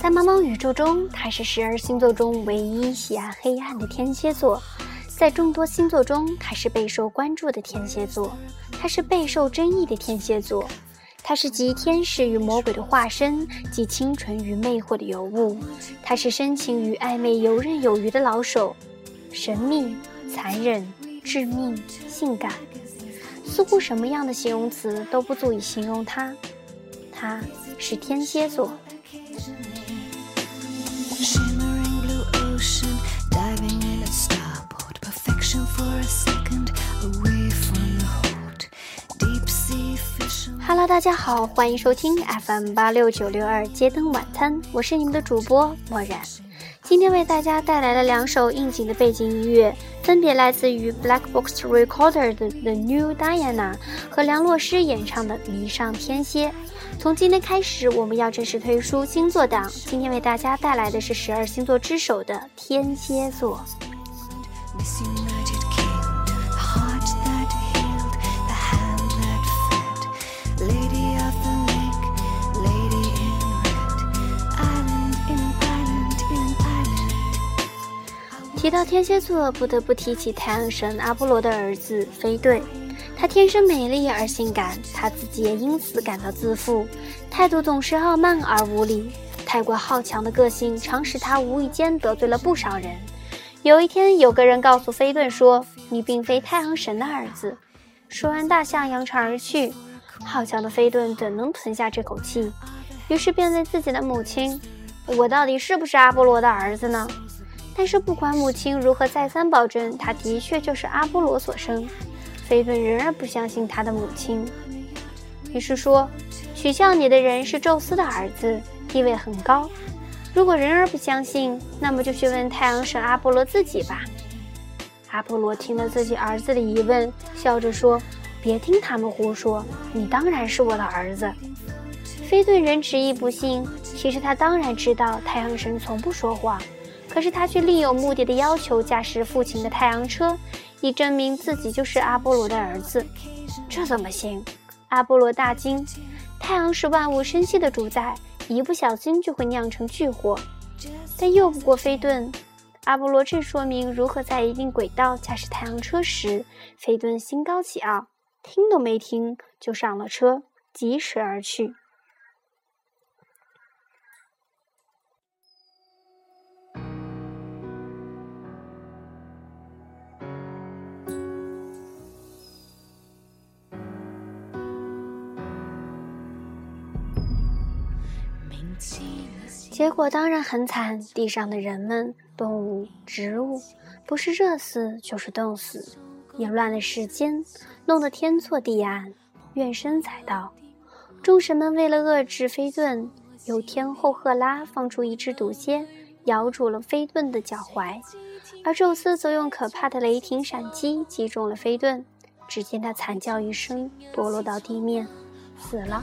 在茫茫宇宙中，他是十二星座中唯一喜爱黑暗的天蝎座。在众多星座中，他是备受关注的天蝎座，他是备受争议的天蝎座，他是集天使与魔鬼的化身，集清纯与魅惑的尤物，他是深情与暧昧、游刃有余的老手，神秘、残忍、致命、性感，似乎什么样的形容词都不足以形容他。他是天蝎座。Hello，大家好，欢迎收听 FM 八六九六二街灯晚餐，我是你们的主播漠然。今天为大家带来了两首应景的背景音乐，分别来自于 Black Box Recorder 的 The New Diana 和梁洛施演唱的《迷上天蝎》。从今天开始，我们要正式推出星座档。今天为大家带来的是十二星座之首的天蝎座。提到天蝎座，不得不提起太阳神阿波罗的儿子飞顿。他天生美丽而性感，他自己也因此感到自负，态度总是傲慢而无礼。太过好强的个性，常使他无意间得罪了不少人。有一天，有个人告诉飞顿说：“你并非太阳神的儿子。”说完，大象扬长而去。好强的飞顿怎能吞下这口气？于是便问自己的母亲：“我到底是不是阿波罗的儿子呢？”但是不管母亲如何再三保证，他的确就是阿波罗所生，菲顿仍然不相信他的母亲。于是说：“取笑你的人是宙斯的儿子，地位很高。如果人儿不相信，那么就去问太阳神阿波罗自己吧。”阿波罗听了自己儿子的疑问，笑着说：“别听他们胡说，你当然是我的儿子。”菲顿仍执意不信，其实他当然知道太阳神从不说谎。可是他却另有目的的要求驾驶父亲的太阳车，以证明自己就是阿波罗的儿子。这怎么行？阿波罗大惊。太阳是万物生息的主宰，一不小心就会酿成巨祸。但又不过飞顿。阿波罗正说明如何在一定轨道驾驶太阳车时，飞顿心高气傲，听都没听就上了车，疾驰而去。结果当然很惨，地上的人们、动物、植物，不是热死就是冻死，也乱了世间，弄得天错地暗，怨声载道。众神们为了遏制飞顿，由天后赫拉放出一只毒蝎，咬住了飞顿的脚踝，而宙斯则用可怕的雷霆闪击击中了飞顿，只见他惨叫一声，堕落到地面，死了。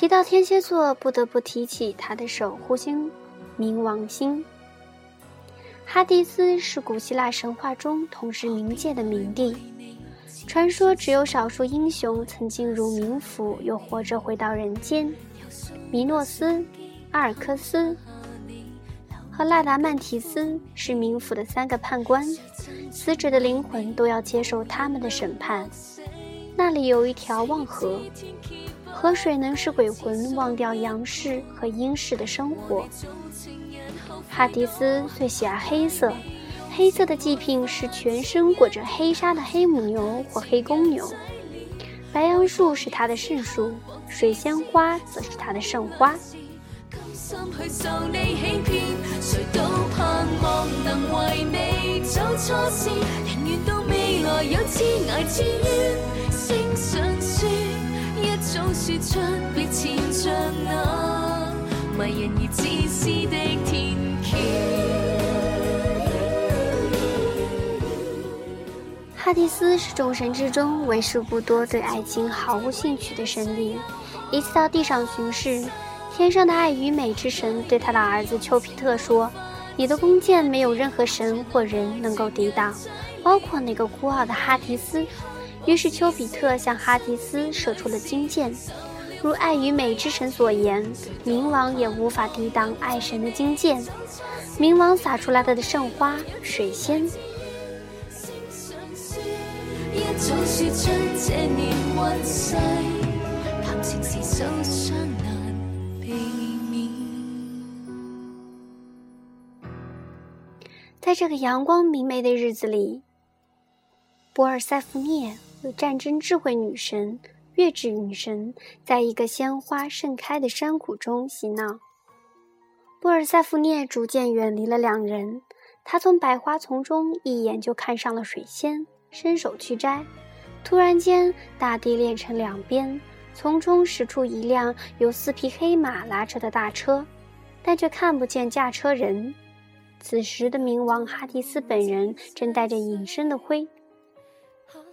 提到天蝎座，不得不提起他的守护星——冥王星。哈迪斯是古希腊神话中统治冥界的冥帝，传说只有少数英雄曾进入冥府，又活着回到人间。米诺斯、阿尔克斯和拉达曼提斯是冥府的三个判官，死者的灵魂都要接受他们的审判。那里有一条望河。河水能使鬼魂忘掉阳世和阴世的生活。哈迪斯最喜爱黑色，黑色的祭品是全身裹着黑纱的黑母牛或黑公牛。白杨树是他的圣树，水仙花则是他的圣花。早说出别缠着那迷人而自私的天桥。哈迪斯是众神之中为数不多对爱情毫无兴趣的神灵。一次到地上巡视，天上的爱与美之神对他的儿子丘比特说：“你的弓箭没有任何神或人能够抵挡，包括那个孤傲的哈迪斯。”于是丘比特向哈迪斯射出了金箭，如爱与美之神所言，冥王也无法抵挡爱神的金箭。冥王撒出来的圣花水仙。在这个阳光明媚的日子里，博尔塞夫涅。有战争智慧女神、月之女神，在一个鲜花盛开的山谷中嬉闹。波尔塞福涅逐渐远离了两人，他从百花丛中一眼就看上了水仙，伸手去摘。突然间，大地裂成两边，从中驶出一辆由四匹黑马拉着的大车，但却看不见驾车人。此时的冥王哈迪斯本人正带着隐身的灰。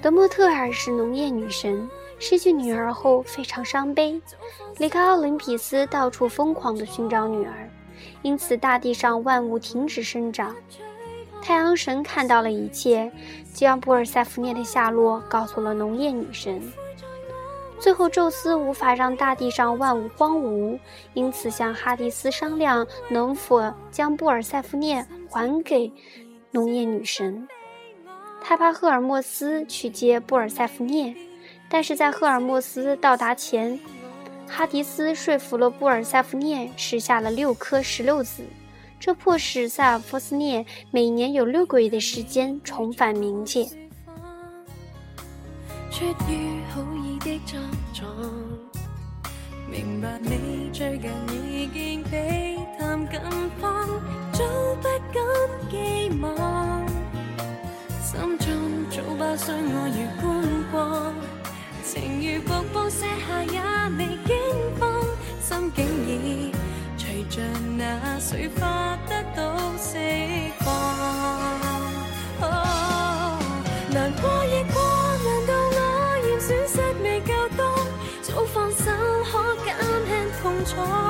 德莫特尔是农业女神，失去女儿后非常伤悲，离开奥林匹斯，到处疯狂地寻找女儿，因此大地上万物停止生长。太阳神看到了一切，将布尔塞福涅的下落告诉了农业女神。最后，宙斯无法让大地上万物荒芜，因此向哈迪斯商量能否将布尔塞福涅还给农业女神。他派赫尔墨斯去接布尔塞福涅，但是在赫尔墨斯到达前，哈迪斯说服了布尔塞福涅吃下了六颗石榴籽，这迫使塞尔夫斯涅每年有六个月的时间重返冥界。出於好意的作狀，明白你最近已經比談更慌，早不敢寄望。心中早把相爱如觀光，情如瀑布瀉下也未驚慌，心境已隨着那水花得到释放。難過亦過，難道我嫌損失未夠多？早放手可減輕痛楚。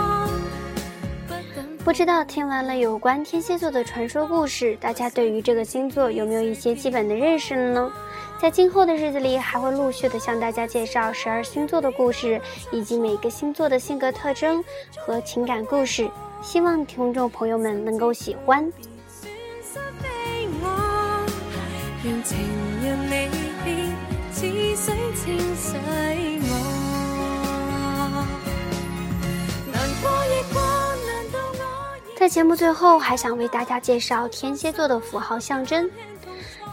不知道听完了有关天蝎座的传说故事，大家对于这个星座有没有一些基本的认识了呢？在今后的日子里，还会陆续的向大家介绍十二星座的故事，以及每个星座的性格特征和情感故事，希望听众朋友们能够喜欢。节目最后，还想为大家介绍天蝎座的符号象征。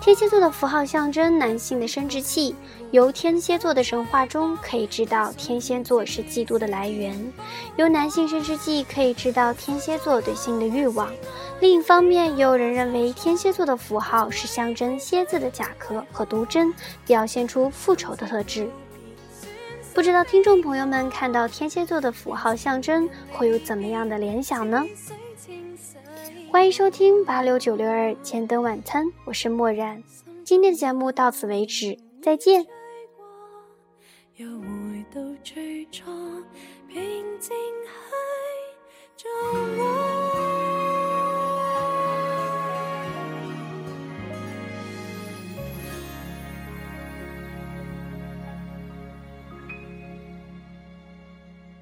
天蝎座的符号象征男性的生殖器。由天蝎座的神话中可以知道，天蝎座是嫉妒的来源。由男性生殖器可以知道天蝎座对性的欲望。另一方面，也有人认为天蝎座的符号是象征蝎子的甲壳和毒针，表现出复仇的特质。不知道听众朋友们看到天蝎座的符号象征会有怎么样的联想呢？欢迎收听八六九六二千灯晚餐，我是漠然。今天的节目到此为止，再见。又回到最初。